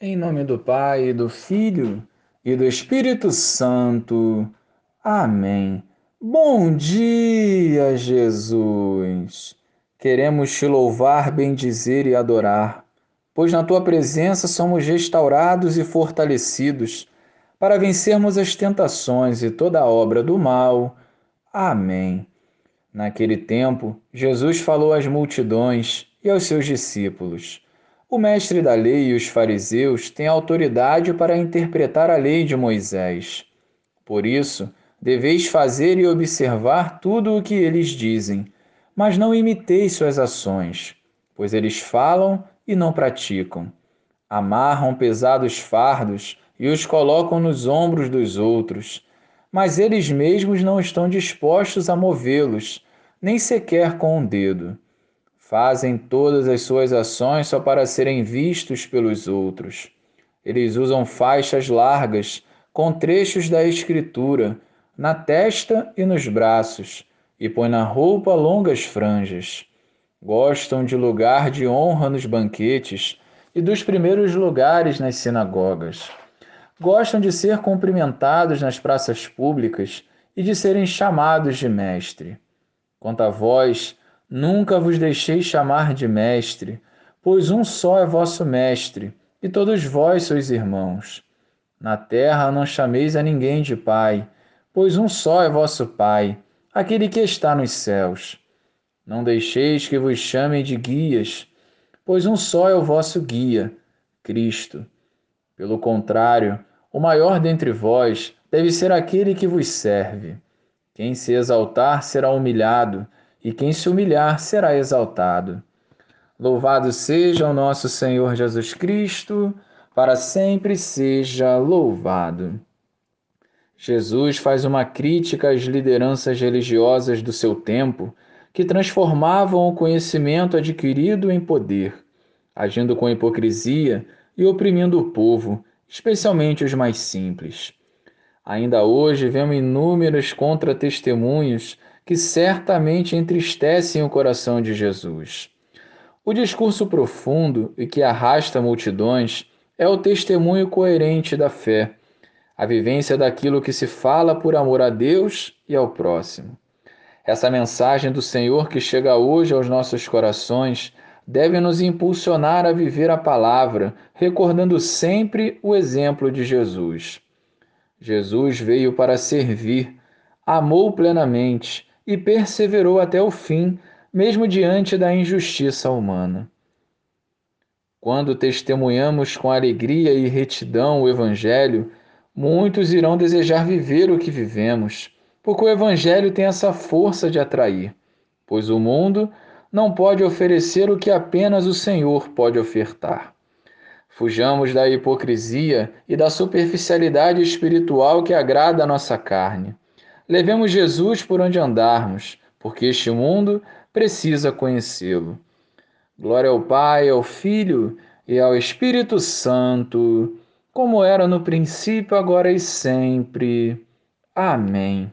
Em nome do Pai, do Filho e do Espírito Santo. Amém. Bom dia, Jesus. Queremos te louvar, bendizer e adorar, pois na tua presença somos restaurados e fortalecidos para vencermos as tentações e toda a obra do mal. Amém. Naquele tempo, Jesus falou às multidões e aos seus discípulos o mestre da lei e os fariseus têm autoridade para interpretar a lei de Moisés. Por isso, deveis fazer e observar tudo o que eles dizem, mas não imiteis suas ações, pois eles falam e não praticam. Amarram pesados fardos e os colocam nos ombros dos outros, mas eles mesmos não estão dispostos a movê-los, nem sequer com um dedo. Fazem todas as suas ações só para serem vistos pelos outros. Eles usam faixas largas com trechos da Escritura na testa e nos braços e põem na roupa longas franjas. Gostam de lugar de honra nos banquetes e dos primeiros lugares nas sinagogas. Gostam de ser cumprimentados nas praças públicas e de serem chamados de mestre. Quanto a vós, Nunca vos deixei chamar de mestre, pois um só é vosso mestre, e todos vós sois irmãos. Na terra não chameis a ninguém de pai, pois um só é vosso pai, aquele que está nos céus. Não deixeis que vos chamem de guias, pois um só é o vosso guia, Cristo. Pelo contrário, o maior dentre vós deve ser aquele que vos serve. Quem se exaltar será humilhado, e quem se humilhar será exaltado. Louvado seja o nosso Senhor Jesus Cristo, para sempre seja louvado. Jesus faz uma crítica às lideranças religiosas do seu tempo que transformavam o conhecimento adquirido em poder, agindo com hipocrisia e oprimindo o povo, especialmente os mais simples. Ainda hoje vemos inúmeros contra-testemunhos que certamente entristecem o coração de Jesus. O discurso profundo e que arrasta multidões é o testemunho coerente da fé, a vivência daquilo que se fala por amor a Deus e ao próximo. Essa mensagem do Senhor que chega hoje aos nossos corações deve nos impulsionar a viver a palavra, recordando sempre o exemplo de Jesus. Jesus veio para servir, amou plenamente e perseverou até o fim, mesmo diante da injustiça humana. Quando testemunhamos com alegria e retidão o Evangelho, muitos irão desejar viver o que vivemos, porque o Evangelho tem essa força de atrair, pois o mundo não pode oferecer o que apenas o Senhor pode ofertar. Fujamos da hipocrisia e da superficialidade espiritual que agrada a nossa carne. Levemos Jesus por onde andarmos, porque este mundo precisa conhecê-lo. Glória ao Pai, ao Filho e ao Espírito Santo, como era no princípio, agora e sempre. Amém.